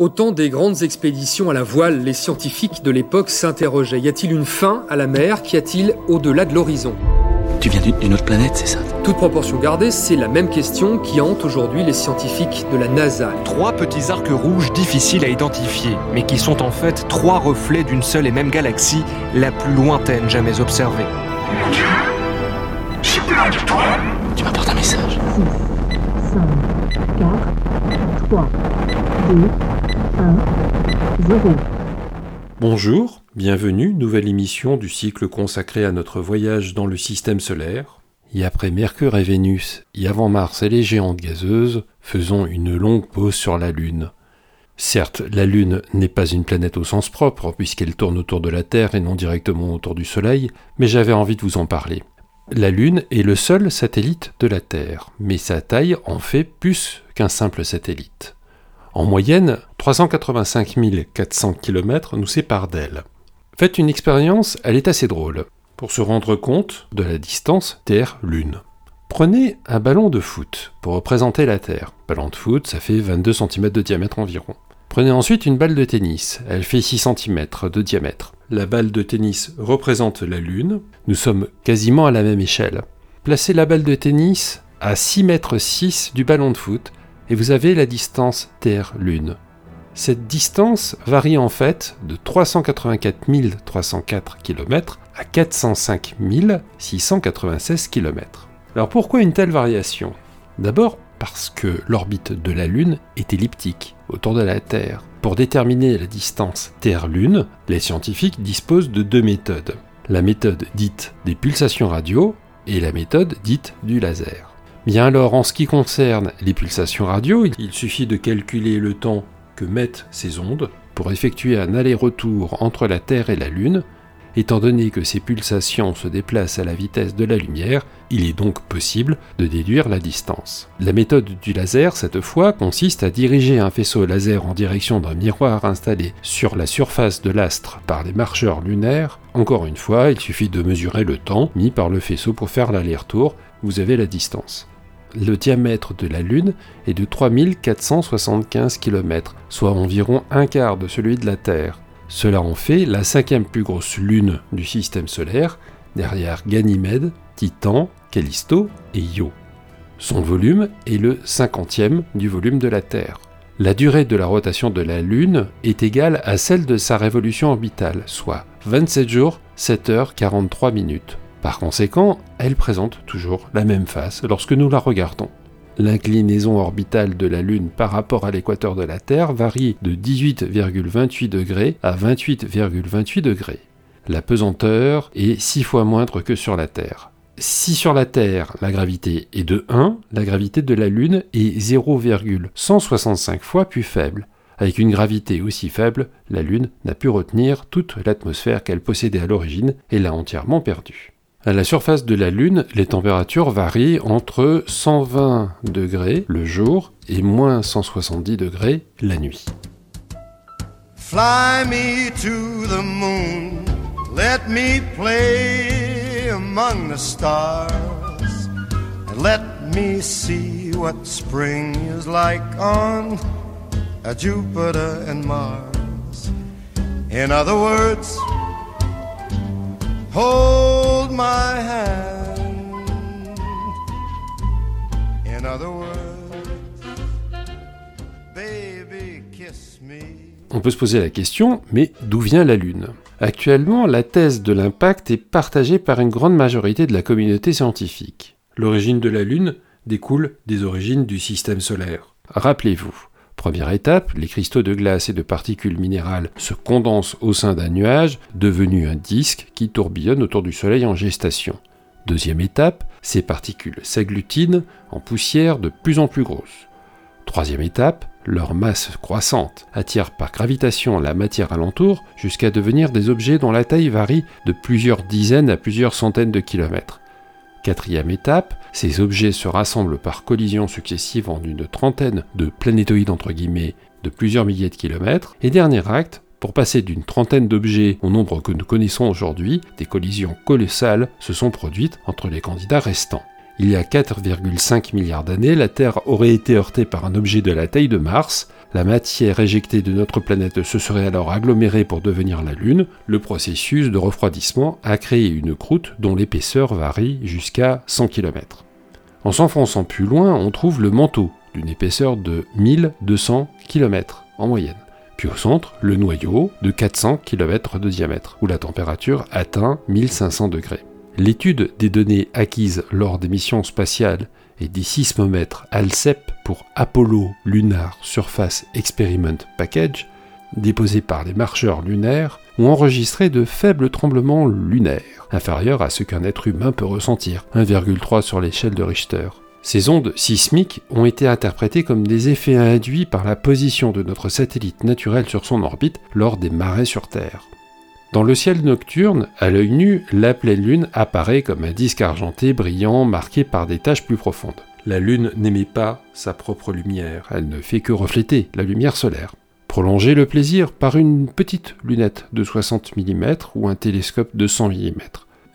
Au temps des grandes expéditions à la voile, les scientifiques de l'époque s'interrogeaient. Y a-t-il une fin à la mer? Qu'y a-t-il au-delà de l'horizon? Tu viens d'une autre planète, c'est ça? Toute proportion gardée, c'est la même question qui hante aujourd'hui les scientifiques de la NASA. Trois petits arcs rouges difficiles à identifier, mais qui sont en fait trois reflets d'une seule et même galaxie, la plus lointaine jamais observée. Mon Dieu plein d'étoiles Tu m'apportes un message. 5, 4, 3, 2, 1, 0. Bonjour, bienvenue, nouvelle émission du cycle consacré à notre voyage dans le système solaire. Et après Mercure et Vénus, et avant Mars et les géantes gazeuses, faisons une longue pause sur la Lune. Certes, la Lune n'est pas une planète au sens propre, puisqu'elle tourne autour de la Terre et non directement autour du Soleil, mais j'avais envie de vous en parler. La Lune est le seul satellite de la Terre, mais sa taille en fait plus qu'un simple satellite. En moyenne, 385 400 km nous séparent d'elle. Faites une expérience, elle est assez drôle, pour se rendre compte de la distance Terre-Lune. Prenez un ballon de foot pour représenter la Terre. Ballon de foot, ça fait 22 cm de diamètre environ. Prenez ensuite une balle de tennis, elle fait 6 cm de diamètre. La balle de tennis représente la Lune, nous sommes quasiment à la même échelle. Placez la balle de tennis à 6 mètres 6 du ballon de foot et vous avez la distance Terre-Lune. Cette distance varie en fait de 384 304 km à 405 696 km. Alors pourquoi une telle variation? D'abord parce que l'orbite de la Lune est elliptique autour de la Terre. Pour déterminer la distance Terre-Lune, les scientifiques disposent de deux méthodes. La méthode dite des pulsations radio et la méthode dite du laser. Bien alors, en ce qui concerne les pulsations radio, il suffit de calculer le temps que mettent ces ondes pour effectuer un aller-retour entre la Terre et la Lune. Étant donné que ces pulsations se déplacent à la vitesse de la lumière, il est donc possible de déduire la distance. La méthode du laser, cette fois, consiste à diriger un faisceau laser en direction d'un miroir installé sur la surface de l'astre par les marcheurs lunaires. Encore une fois, il suffit de mesurer le temps mis par le faisceau pour faire l'aller-retour, vous avez la distance le diamètre de la Lune est de 3475 km, soit environ un quart de celui de la Terre. Cela en fait la cinquième plus grosse lune du système solaire, derrière Ganymède, Titan, Callisto et Io. Son volume est le cinquantième du volume de la Terre. La durée de la rotation de la Lune est égale à celle de sa révolution orbitale, soit 27 jours, 7 heures 43 minutes. Par conséquent, elle présente toujours la même face lorsque nous la regardons. L'inclinaison orbitale de la Lune par rapport à l'équateur de la Terre varie de 18,28 degrés à 28,28 degrés. La pesanteur est 6 fois moindre que sur la Terre. Si sur la Terre la gravité est de 1, la gravité de la Lune est 0,165 fois plus faible. Avec une gravité aussi faible, la Lune n'a pu retenir toute l'atmosphère qu'elle possédait à l'origine et l'a entièrement perdue. À la surface de la Lune, les températures varient entre 120 degrés le jour et moins 170 degrés la nuit. Fly me to the moon, let me play among the stars, and let me see what spring is like on Jupiter and Mars. In other words, hold my hand. In other words, baby, kiss me. On peut se poser la question, mais d'où vient la Lune? Actuellement, la thèse de l'impact est partagée par une grande majorité de la communauté scientifique. L'origine de la Lune découle des origines du système solaire. Rappelez-vous, Première étape, les cristaux de glace et de particules minérales se condensent au sein d'un nuage devenu un disque qui tourbillonne autour du Soleil en gestation. Deuxième étape, ces particules s'agglutinent en poussière de plus en plus grosse. Troisième étape, leur masse croissante attire par gravitation la matière alentour jusqu'à devenir des objets dont la taille varie de plusieurs dizaines à plusieurs centaines de kilomètres. Quatrième étape, ces objets se rassemblent par collisions successives en une trentaine de planétoïdes entre guillemets de plusieurs milliers de kilomètres. Et dernier acte, pour passer d'une trentaine d'objets au nombre que nous connaissons aujourd'hui, des collisions colossales se sont produites entre les candidats restants. Il y a 4,5 milliards d'années, la Terre aurait été heurtée par un objet de la taille de Mars. La matière éjectée de notre planète se serait alors agglomérée pour devenir la Lune. Le processus de refroidissement a créé une croûte dont l'épaisseur varie jusqu'à 100 km. En s'enfonçant plus loin, on trouve le manteau, d'une épaisseur de 1200 km en moyenne. Puis au centre, le noyau de 400 km de diamètre, où la température atteint 1500 degrés. L'étude des données acquises lors des missions spatiales et des sismomètres ALCEP pour Apollo Lunar Surface Experiment Package, déposés par les marcheurs lunaires, ont enregistré de faibles tremblements lunaires, inférieurs à ce qu'un être humain peut ressentir, 1,3 sur l'échelle de Richter. Ces ondes sismiques ont été interprétées comme des effets induits par la position de notre satellite naturel sur son orbite lors des marées sur Terre. Dans le ciel nocturne, à l'œil nu, la pleine lune apparaît comme un disque argenté brillant marqué par des taches plus profondes. La lune n'émet pas sa propre lumière, elle ne fait que refléter la lumière solaire. Prolongez le plaisir par une petite lunette de 60 mm ou un télescope de 100 mm.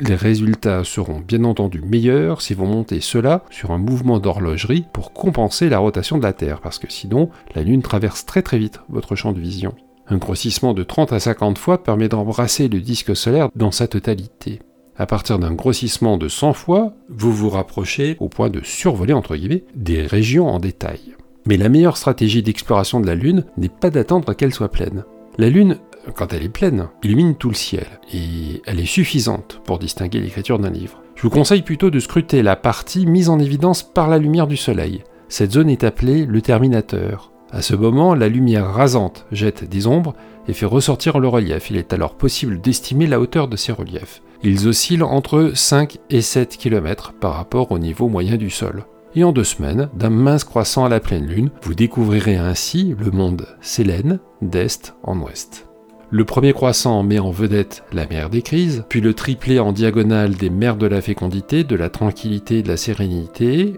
Les résultats seront bien entendu meilleurs si vous montez cela sur un mouvement d'horlogerie pour compenser la rotation de la Terre, parce que sinon la Lune traverse très très vite votre champ de vision. Un grossissement de 30 à 50 fois permet d'embrasser le disque solaire dans sa totalité. À partir d'un grossissement de 100 fois, vous vous rapprochez au point de survoler entre guillemets des régions en détail. Mais la meilleure stratégie d'exploration de la Lune n'est pas d'attendre qu'elle soit pleine. La Lune, quand elle est pleine, illumine tout le ciel et elle est suffisante pour distinguer l'écriture d'un livre. Je vous conseille plutôt de scruter la partie mise en évidence par la lumière du Soleil. Cette zone est appelée le terminateur. À ce moment, la lumière rasante jette des ombres et fait ressortir le relief. Il est alors possible d'estimer la hauteur de ces reliefs. Ils oscillent entre 5 et 7 km par rapport au niveau moyen du sol. Et en deux semaines, d'un mince croissant à la pleine lune, vous découvrirez ainsi le monde Sélène d'est en ouest. Le premier croissant met en vedette la mer des crises, puis le triplé en diagonale des mers de la fécondité, de la tranquillité et de la sérénité,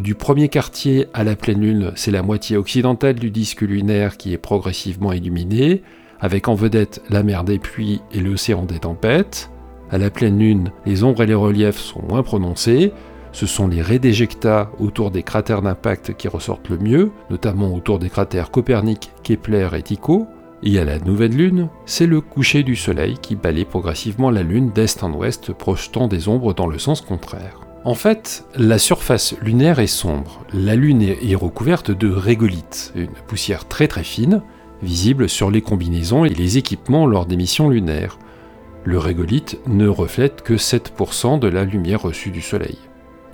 du premier quartier à la pleine lune, c'est la moitié occidentale du disque lunaire qui est progressivement illuminée, avec en vedette la mer des pluies et l'océan des tempêtes. À la pleine lune, les ombres et les reliefs sont moins prononcés. Ce sont les raies d'éjecta autour des cratères d'impact qui ressortent le mieux, notamment autour des cratères Copernic, Kepler et Tycho. Et à la nouvelle lune, c'est le coucher du soleil qui balaye progressivement la lune d'est en ouest, projetant des ombres dans le sens contraire. En fait, la surface lunaire est sombre. La Lune est recouverte de régolithes, une poussière très très fine, visible sur les combinaisons et les équipements lors des missions lunaires. Le régolithe ne reflète que 7% de la lumière reçue du Soleil.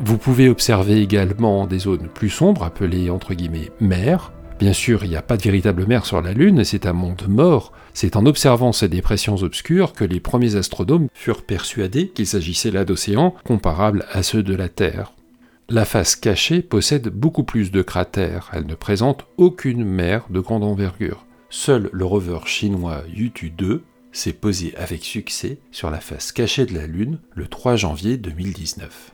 Vous pouvez observer également des zones plus sombres appelées entre guillemets mer, Bien sûr, il n'y a pas de véritable mer sur la Lune, c'est un monde mort. C'est en observant ces dépressions obscures que les premiers astronomes furent persuadés qu'il s'agissait là d'océans comparables à ceux de la Terre. La face cachée possède beaucoup plus de cratères, elle ne présente aucune mer de grande envergure. Seul le rover chinois Yutu 2 s'est posé avec succès sur la face cachée de la Lune le 3 janvier 2019.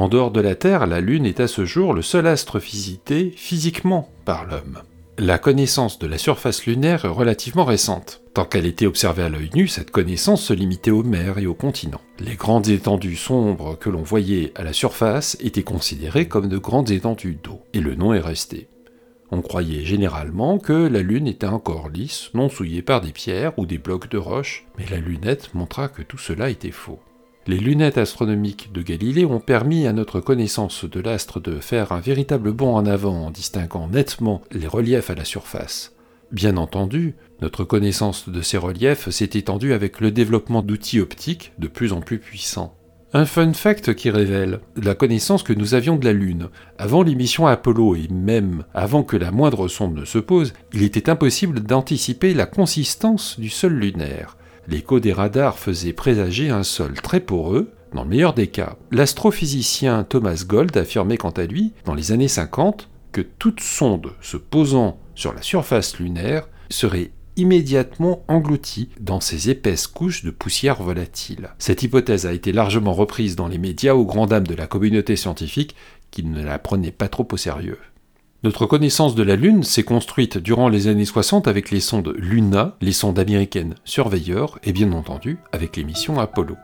En dehors de la Terre, la Lune est à ce jour le seul astre visité physiquement par l'homme. La connaissance de la surface lunaire est relativement récente. Tant qu'elle était observée à l'œil nu, cette connaissance se limitait aux mers et aux continents. Les grandes étendues sombres que l'on voyait à la surface étaient considérées comme de grandes étendues d'eau, et le nom est resté. On croyait généralement que la Lune était encore lisse, non souillée par des pierres ou des blocs de roche, mais la lunette montra que tout cela était faux. Les lunettes astronomiques de Galilée ont permis à notre connaissance de l'astre de faire un véritable bond en avant en distinguant nettement les reliefs à la surface. Bien entendu, notre connaissance de ces reliefs s'est étendue avec le développement d'outils optiques de plus en plus puissants. Un fun fact qui révèle la connaissance que nous avions de la Lune. Avant l'émission Apollo et même avant que la moindre sonde ne se pose, il était impossible d'anticiper la consistance du sol lunaire. L'écho des radars faisait présager un sol très poreux, dans le meilleur des cas. L'astrophysicien Thomas Gold affirmait quant à lui, dans les années 50, que toute sonde se posant sur la surface lunaire serait immédiatement engloutie dans ces épaisses couches de poussière volatile. Cette hypothèse a été largement reprise dans les médias aux grandes dames de la communauté scientifique qui ne la prenaient pas trop au sérieux. Notre connaissance de la Lune s'est construite durant les années 60 avec les sondes Luna, les sondes américaines Surveyor et bien entendu avec les missions Apollo.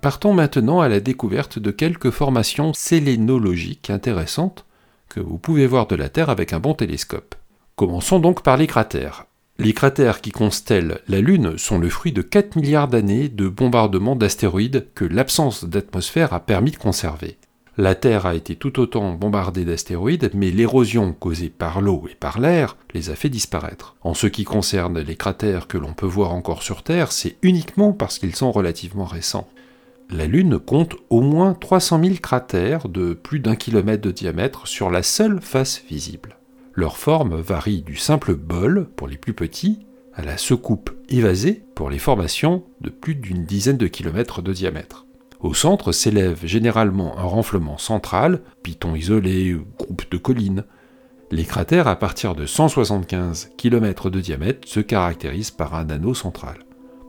Partons maintenant à la découverte de quelques formations sélénologiques intéressantes que vous pouvez voir de la Terre avec un bon télescope. Commençons donc par les cratères. Les cratères qui constellent la Lune sont le fruit de 4 milliards d'années de bombardements d'astéroïdes que l'absence d'atmosphère a permis de conserver. La Terre a été tout autant bombardée d'astéroïdes, mais l'érosion causée par l'eau et par l'air les a fait disparaître. En ce qui concerne les cratères que l'on peut voir encore sur Terre, c'est uniquement parce qu'ils sont relativement récents. La Lune compte au moins 300 000 cratères de plus d'un kilomètre de diamètre sur la seule face visible. Leur forme varie du simple bol pour les plus petits à la secoupe évasée pour les formations de plus d'une dizaine de kilomètres de diamètre. Au centre s'élève généralement un renflement central, piton isolé ou groupe de collines. Les cratères à partir de 175 km de diamètre se caractérisent par un anneau central.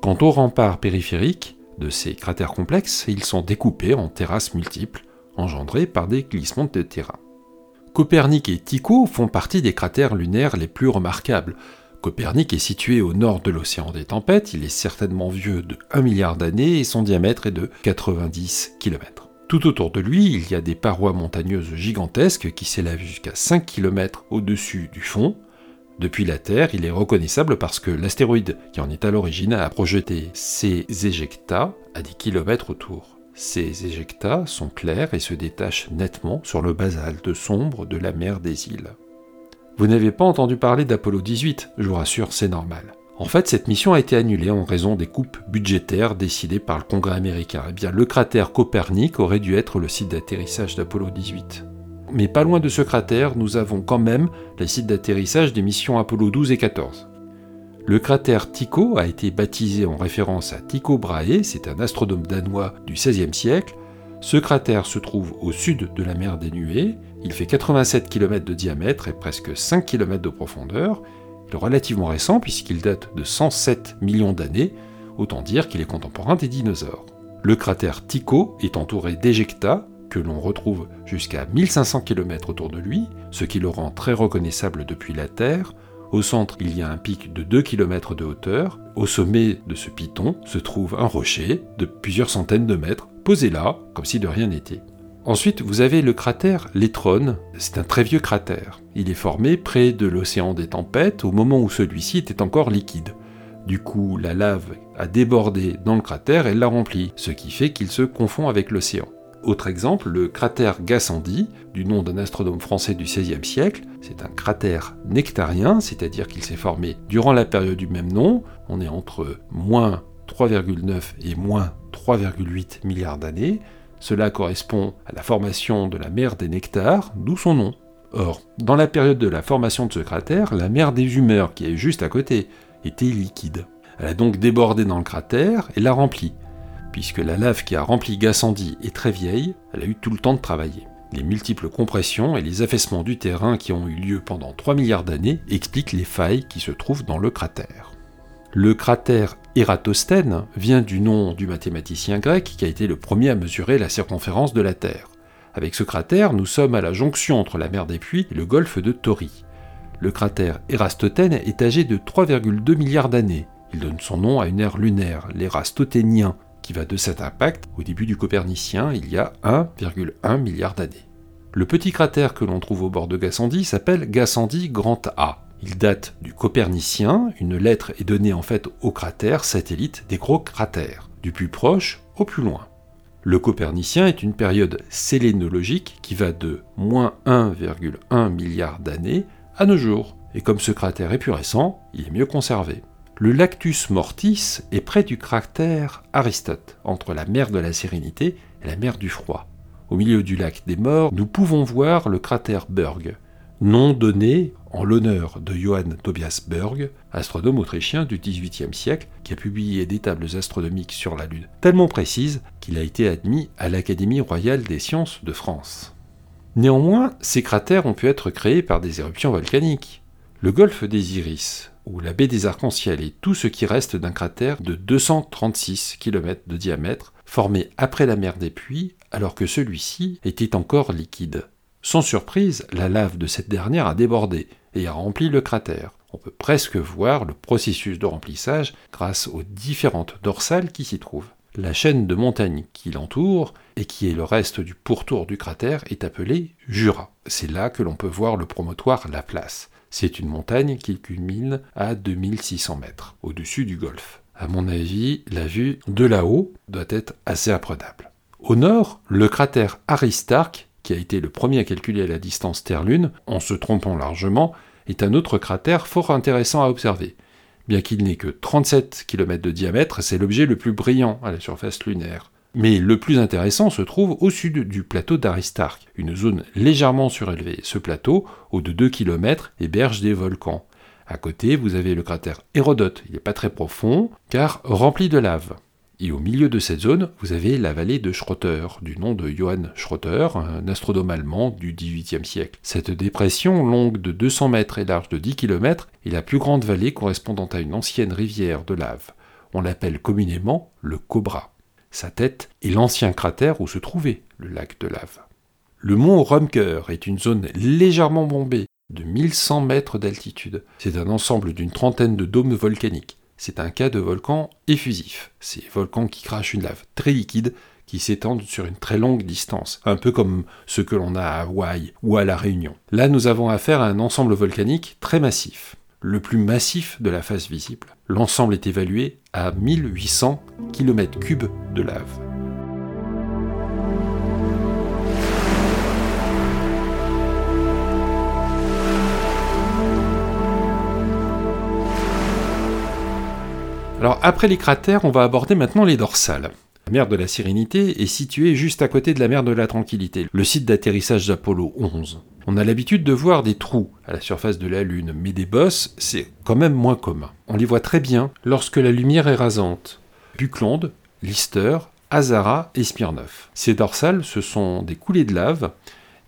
Quant aux remparts périphériques de ces cratères complexes, ils sont découpés en terrasses multiples, engendrées par des glissements de terrain. Copernic et Tycho font partie des cratères lunaires les plus remarquables. Copernic est situé au nord de l'océan des tempêtes, il est certainement vieux de 1 milliard d'années et son diamètre est de 90 km. Tout autour de lui, il y a des parois montagneuses gigantesques qui s'élèvent jusqu'à 5 km au-dessus du fond. Depuis la Terre, il est reconnaissable parce que l'astéroïde qui en est à l'origine a projeté ses éjectats à des kilomètres autour. Ces éjectats sont clairs et se détachent nettement sur le basalte sombre de la mer des îles. Vous n'avez pas entendu parler d'Apollo 18, je vous rassure, c'est normal. En fait, cette mission a été annulée en raison des coupes budgétaires décidées par le Congrès américain. Eh bien, le cratère Copernic aurait dû être le site d'atterrissage d'Apollo 18. Mais pas loin de ce cratère, nous avons quand même les sites d'atterrissage des missions Apollo 12 et 14. Le cratère Tycho a été baptisé en référence à Tycho Brahe, c'est un astronome danois du XVIe siècle. Ce cratère se trouve au sud de la mer des Nuées, il fait 87 km de diamètre et presque 5 km de profondeur. Il est relativement récent puisqu'il date de 107 millions d'années, autant dire qu'il est contemporain des dinosaures. Le cratère Tycho est entouré d'éjecta, que l'on retrouve jusqu'à 1500 km autour de lui, ce qui le rend très reconnaissable depuis la Terre, au centre, il y a un pic de 2 km de hauteur. Au sommet de ce piton se trouve un rocher de plusieurs centaines de mètres, posé là, comme si de rien n'était. Ensuite, vous avez le cratère Letron. C'est un très vieux cratère. Il est formé près de l'océan des tempêtes au moment où celui-ci était encore liquide. Du coup, la lave a débordé dans le cratère et l'a rempli, ce qui fait qu'il se confond avec l'océan. Autre exemple, le cratère Gassendi, du nom d'un astronome français du XVIe siècle. C'est un cratère nectarien, c'est-à-dire qu'il s'est formé durant la période du même nom. On est entre moins 3,9 et moins 3,8 milliards d'années. Cela correspond à la formation de la mer des Nectars, d'où son nom. Or, dans la période de la formation de ce cratère, la mer des Humeurs, qui est juste à côté, était liquide. Elle a donc débordé dans le cratère et l'a rempli puisque la lave qui a rempli Gassendi est très vieille, elle a eu tout le temps de travailler. Les multiples compressions et les affaissements du terrain qui ont eu lieu pendant 3 milliards d'années expliquent les failles qui se trouvent dans le cratère. Le cratère Eratosthène vient du nom du mathématicien grec qui a été le premier à mesurer la circonférence de la Terre. Avec ce cratère, nous sommes à la jonction entre la mer des Puits et le golfe de Tauri. Le cratère Eratosthène est âgé de 3,2 milliards d'années. Il donne son nom à une ère lunaire, l'Érastothénien, qui va de cet impact au début du Copernicien il y a 1,1 milliard d'années. Le petit cratère que l'on trouve au bord de Gassendi s'appelle Gassendi Grand A. Il date du Copernicien, une lettre est donnée en fait au cratère satellite des gros cratères, du plus proche au plus loin. Le Copernicien est une période sélénologique qui va de moins 1,1 milliard d'années à nos jours, et comme ce cratère est plus récent, il est mieux conservé. Le Lactus Mortis est près du cratère Aristote, entre la mer de la Sérénité et la mer du Froid. Au milieu du lac des Morts, nous pouvons voir le cratère Berg, nom donné en l'honneur de Johann Tobias Berg, astronome autrichien du XVIIIe siècle, qui a publié des tables astronomiques sur la Lune tellement précises qu'il a été admis à l'Académie royale des sciences de France. Néanmoins, ces cratères ont pu être créés par des éruptions volcaniques. Le golfe des Iris, ou la baie des Arcs-en-Ciel est tout ce qui reste d'un cratère de 236 km de diamètre, formé après la mer des Puits, alors que celui-ci était encore liquide. Sans surprise, la lave de cette dernière a débordé et a rempli le cratère. On peut presque voir le processus de remplissage grâce aux différentes dorsales qui s'y trouvent. La chaîne de montagnes qui l'entoure et qui est le reste du pourtour du cratère est appelée Jura. C'est là que l'on peut voir le promontoire La Place. C'est une montagne qui culmine à 2600 mètres, au-dessus du golfe. À mon avis, la vue de là-haut doit être assez imprenable. Au nord, le cratère Aristarque, qui a été le premier à calculer la distance Terre-Lune, en se trompant largement, est un autre cratère fort intéressant à observer. Bien qu'il n'ait que 37 km de diamètre, c'est l'objet le plus brillant à la surface lunaire. Mais le plus intéressant se trouve au sud du plateau d'Aristarque, une zone légèrement surélevée. Ce plateau, haut de 2 km, héberge des volcans. À côté, vous avez le cratère Hérodote. Il n'est pas très profond, car rempli de lave. Et au milieu de cette zone, vous avez la vallée de Schroeter, du nom de Johann Schroeter, un astronome allemand du XVIIIe siècle. Cette dépression, longue de 200 mètres et large de 10 km, est la plus grande vallée correspondant à une ancienne rivière de lave. On l'appelle communément le Cobra. Sa tête est l'ancien cratère où se trouvait le lac de lave. Le mont Rumker est une zone légèrement bombée, de 1100 mètres d'altitude. C'est un ensemble d'une trentaine de dômes volcaniques c'est un cas de volcan effusif. Ces volcans qui crachent une lave très liquide qui s'étendent sur une très longue distance, un peu comme ce que l'on a à Hawaï ou à La Réunion. Là, nous avons affaire à un ensemble volcanique très massif, le plus massif de la face visible. L'ensemble est évalué à 1800 km3 de lave. Alors après les cratères, on va aborder maintenant les dorsales. La mer de la Sérénité est située juste à côté de la mer de la Tranquillité, le site d'atterrissage d'Apollo 11. On a l'habitude de voir des trous à la surface de la Lune, mais des bosses, c'est quand même moins commun. On les voit très bien lorsque la lumière est rasante. Buclande, Lister, Azara et Smirnov. Ces dorsales, ce sont des coulées de lave.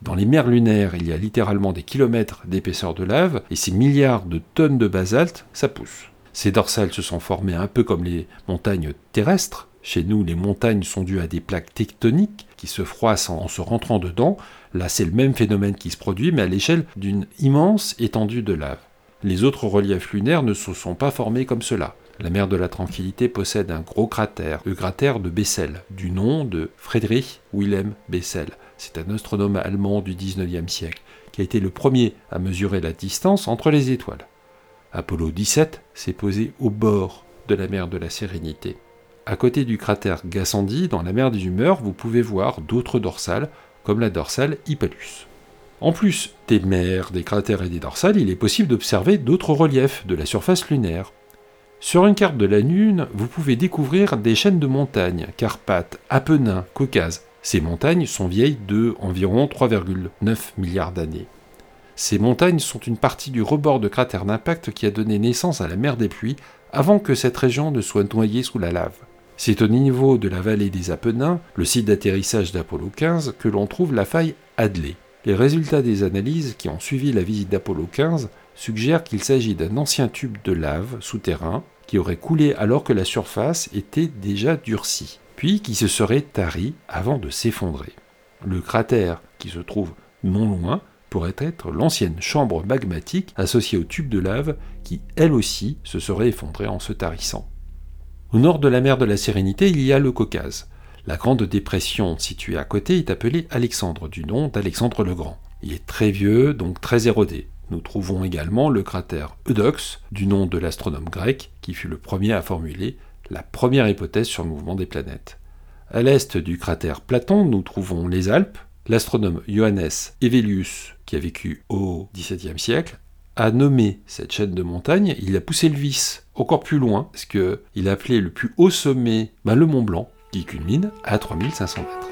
Dans les mers lunaires, il y a littéralement des kilomètres d'épaisseur de lave, et ces milliards de tonnes de basalte, ça pousse. Ces dorsales se sont formées un peu comme les montagnes terrestres. Chez nous, les montagnes sont dues à des plaques tectoniques qui se froissent en, se rentrant dedans. Là, c'est le même phénomène qui se produit, mais à l'échelle d'une immense étendue de lave. Les autres reliefs lunaires ne se sont pas formés comme cela. La mer de la Tranquillité possède un gros cratère, le cratère de Bessel, du nom de Friedrich Wilhelm Bessel. C'est un astronome allemand du 19e siècle qui a été le premier à mesurer la distance entre les étoiles. Apollo 17 s'est posé au bord de la mer de la Sérénité. À côté du cratère Gassendi, dans la mer des Humeurs, vous pouvez voir d'autres dorsales, comme la dorsale Hippalus. En plus des mers, des cratères et des dorsales, il est possible d'observer d'autres reliefs de la surface lunaire. Sur une carte de la Lune, vous pouvez découvrir des chaînes de montagnes, Carpates, Apennins, Caucase. Ces montagnes sont vieilles de environ 3,9 milliards d'années. Ces montagnes sont une partie du rebord de cratère d'impact qui a donné naissance à la mer des pluies avant que cette région ne soit noyée sous la lave. C'est au niveau de la vallée des Apennins, le site d'atterrissage d'Apollo 15, que l'on trouve la faille Hadley. Les résultats des analyses qui ont suivi la visite d'Apollo 15 suggèrent qu'il s'agit d'un ancien tube de lave souterrain qui aurait coulé alors que la surface était déjà durcie, puis qui se serait tari avant de s'effondrer. Le cratère, qui se trouve non loin, pourrait être l'ancienne chambre magmatique associée au tube de lave qui, elle aussi, se serait effondrée en se tarissant. Au nord de la mer de la Sérénité, il y a le Caucase. La grande dépression située à côté est appelée Alexandre, du nom d'Alexandre le Grand. Il est très vieux, donc très érodé. Nous trouvons également le cratère Eudox, du nom de l'astronome grec, qui fut le premier à formuler la première hypothèse sur le mouvement des planètes. À l'est du cratère Platon, nous trouvons les Alpes, L'astronome Johannes Evelius, qui a vécu au XVIIe siècle, a nommé cette chaîne de montagnes, il a poussé le vice encore plus loin, parce qu'il a appelé le plus haut sommet ben, le Mont Blanc, qui culmine à 3500 mètres.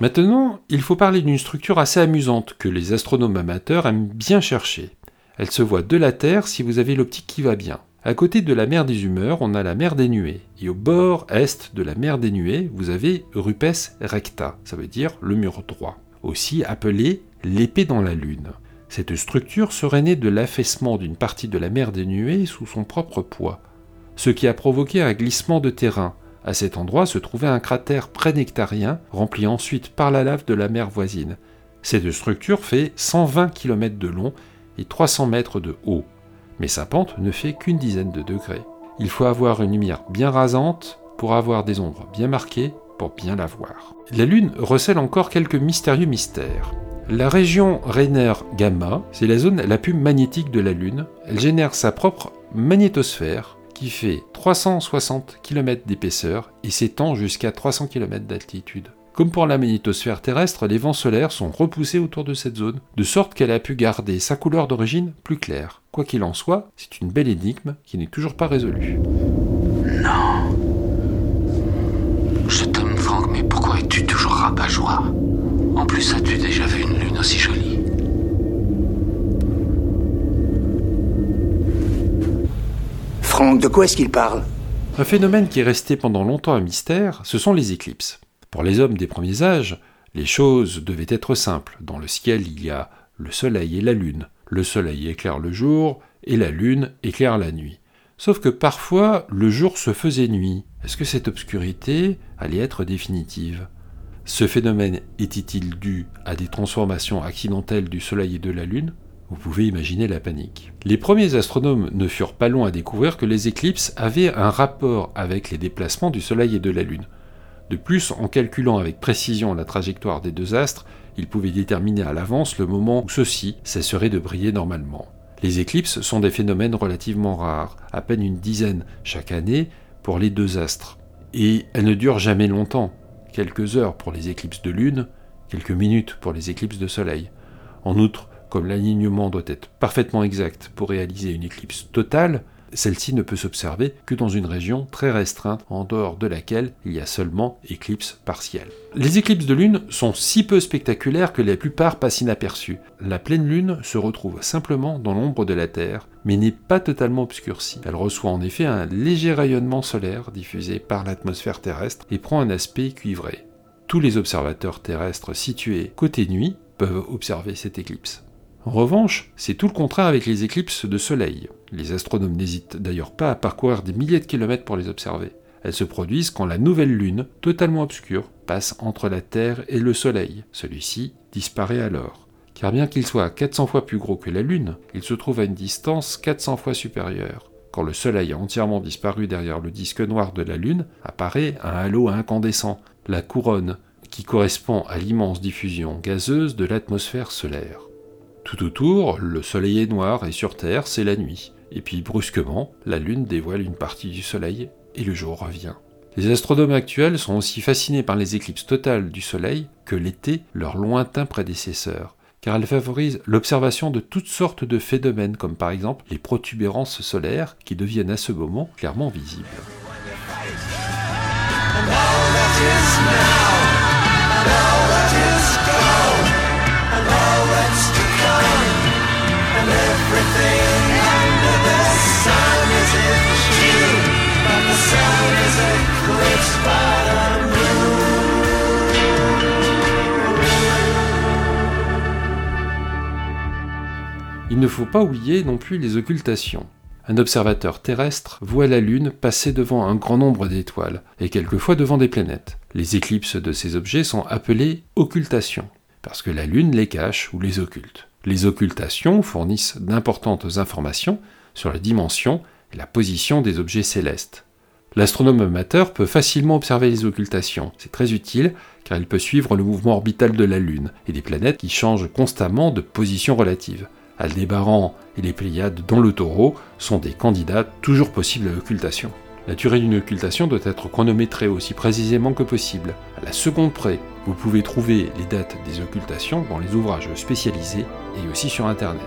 Maintenant, il faut parler d'une structure assez amusante que les astronomes amateurs aiment bien chercher. Elle se voit de la Terre si vous avez l'optique qui va bien. À côté de la mer des Humeurs, on a la mer des Nuées. Et au bord est de la mer des Nuées, vous avez Rupes recta, ça veut dire le mur droit, aussi appelé l'épée dans la Lune. Cette structure serait née de l'affaissement d'une partie de la mer des Nuées sous son propre poids, ce qui a provoqué un glissement de terrain, À cet endroit se trouvait un cratère prénectarien rempli ensuite par la lave de la mer voisine. Cette structure fait 120 km de long et 300 mètres de haut, mais sa pente ne fait qu'une dizaine de degrés. Il faut avoir une lumière bien rasante pour avoir des ombres bien marquées pour bien la voir. La Lune recèle encore quelques mystérieux mystères. La région Rainer Gamma, c'est la zone la plus magnétique de la Lune. Elle génère sa propre magnétosphère qui fait 360 km d'épaisseur et s'étend jusqu'à 300 km d'altitude. Comme pour la magnétosphère terrestre, les vents solaires sont repoussés autour de cette zone, de sorte qu'elle a pu garder sa couleur d'origine plus claire. Quoi qu'il en soit, c'est une belle énigme qui n'est toujours pas résolue. Non. Je t'aime, Franck, mais pourquoi es-tu toujours rabat-joie? En plus, as-tu déjà vu une lune aussi jolie? Franck, de quoi est-ce qu'il parle? Un phénomène qui est resté pendant longtemps un mystère, ce sont les éclipses. Pour les hommes des premiers âges, les choses devaient être simples. Dans le ciel, il y a le soleil et la lune. Le soleil éclaire le jour et la lune éclaire la nuit. Sauf que parfois, le jour se faisait nuit. Est-ce que cette obscurité allait être définitive? Ce phénomène était-il dû à des transformations accidentelles du soleil et de la lune? Vous pouvez imaginer la panique. Les premiers astronomes ne furent pas longs à découvrir que les éclipses avaient un rapport avec les déplacements du soleil et de la lune. De plus, en calculant avec précision la trajectoire des deux astres, ils pouvaient déterminer à l'avance le moment où ceux-ci cesseraient de briller normalement. Les éclipses sont des phénomènes relativement rares, à peine une dizaine chaque année pour les deux astres. Et elles ne durent jamais longtemps, quelques heures pour les éclipses de lune, quelques minutes pour les éclipses de soleil. En outre, comme l'alignement doit être parfaitement exact pour réaliser une éclipse totale, celle-ci ne peut s'observer que dans une région très restreinte en dehors de laquelle il y a seulement éclipse partielle. Les éclipses de lune sont si peu spectaculaires que la plupart passent inaperçues. La pleine lune se retrouve simplement dans l'ombre de la Terre, mais n'est pas totalement obscurcie. Elle reçoit en effet un léger rayonnement solaire diffusé par l'atmosphère terrestre et prend un aspect cuivré. Tous les observateurs terrestres situés côté nuit peuvent observer cette éclipse. En revanche, c'est tout le contraire avec les éclipses de soleil. Les astronomes n'hésitent d'ailleurs pas à parcourir des milliers de kilomètres pour les observer. Elles se produisent quand la nouvelle Lune, totalement obscure, passe entre la Terre et le Soleil. Celui-ci disparaît alors. Car bien qu'il soit 400 fois plus gros que la Lune, il se trouve à une distance 400 fois supérieure. Quand le Soleil a entièrement disparu derrière le disque noir de la Lune, apparaît un halo incandescent, la couronne, qui correspond à l'immense diffusion gazeuse de l'atmosphère solaire. Tout autour, le soleil est noir et sur Terre, c'est la nuit. Et puis brusquement, la Lune dévoile une partie du soleil et le jour revient. Les astronomes actuels sont aussi fascinés par les éclipses totales du soleil que l'étaient leurs lointains prédécesseurs, car elles favorisent l'observation de toutes sortes de phénomènes, comme par exemple les protubérances solaires qui deviennent à ce moment clairement visibles. Ne faut pas oublier non plus les occultations. Un observateur terrestre voit la Lune passer devant un grand nombre d'étoiles, et quelquefois devant des planètes. Les éclipses de ces objets sont appelées occultations, parce que la Lune les cache ou les occulte. Les occultations fournissent d'importantes informations sur la dimension et la position des objets célestes. L'astronome amateur peut facilement observer les occultations. C'est très utile car il peut suivre le mouvement orbital de la Lune et des planètes qui changent constamment de position relative. Aldébaran et les Pléiades dans le taureau sont des candidats toujours possibles à l'occultation. La durée d'une occultation doit être chronométrée aussi précisément que possible. À la seconde près, vous pouvez trouver les dates des occultations dans les ouvrages spécialisés et aussi sur Internet.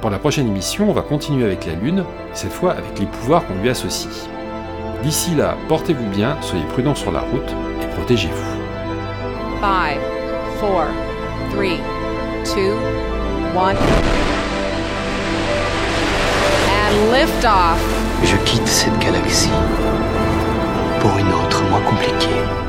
Pour la prochaine émission, on va continuer avec la Lune, cette fois avec les pouvoirs qu'on lui associe. D'ici là, portez-vous bien, soyez prudents sur la route et protégez-vous. 5, 4, 3, 2, 1. Je quitte cette galaxie pour une autre moins compliquée.